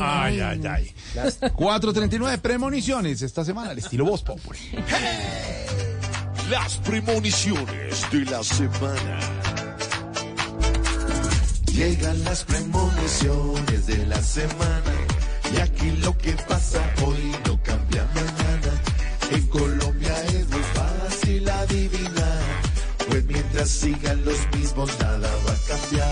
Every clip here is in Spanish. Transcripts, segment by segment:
Ay, ay, ay. 4.39 premoniciones esta semana al estilo Voz Populi. Las premoniciones de la semana. Llegan las premoniciones de la semana y aquí lo que pasa hoy no cambia mañana. En Colombia es muy fácil adivinar, pues mientras sigan los mismos nada va a cambiar.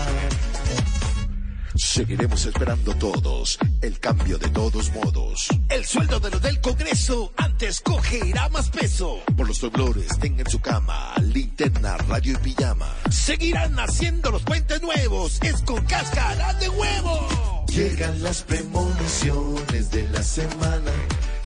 Seguiremos esperando todos el cambio de todos modos. El sueldo de los del Congreso antes cogerá más peso. Por los temblores, tengan su cama, linterna, radio y pijama. Seguirán haciendo los puentes nuevos, es con cáscara de huevo. Llegan las premoniciones de la semana.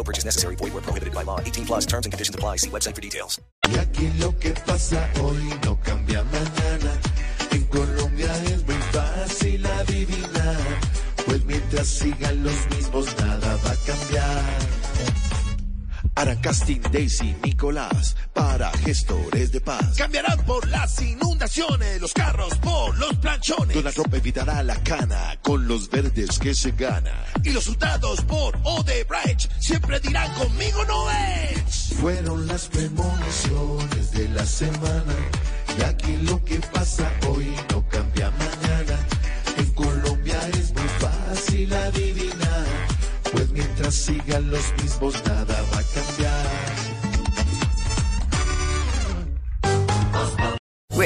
No purchase necessary. Void where prohibited by law. 18 plus terms and conditions apply. See website for details. Y aquí lo que pasa hoy no cambia mañana. En Colombia es muy fácil adivinar, pues mientras sigan los mismos nada va a cambiar. Harán casting Daisy Nicolás para gestores de paz. Cambiarán por las inundaciones, los carros por los planchones. Donald Trump evitará la cana con los verdes que se gana. Y los resultados por Odebrecht siempre dirán conmigo no es. Fueron las premoniciones de la semana. Y aquí lo que pasa hoy no cambia mañana. En Colombia es muy fácil adivinar, pues mientras sigan los mismos nada va a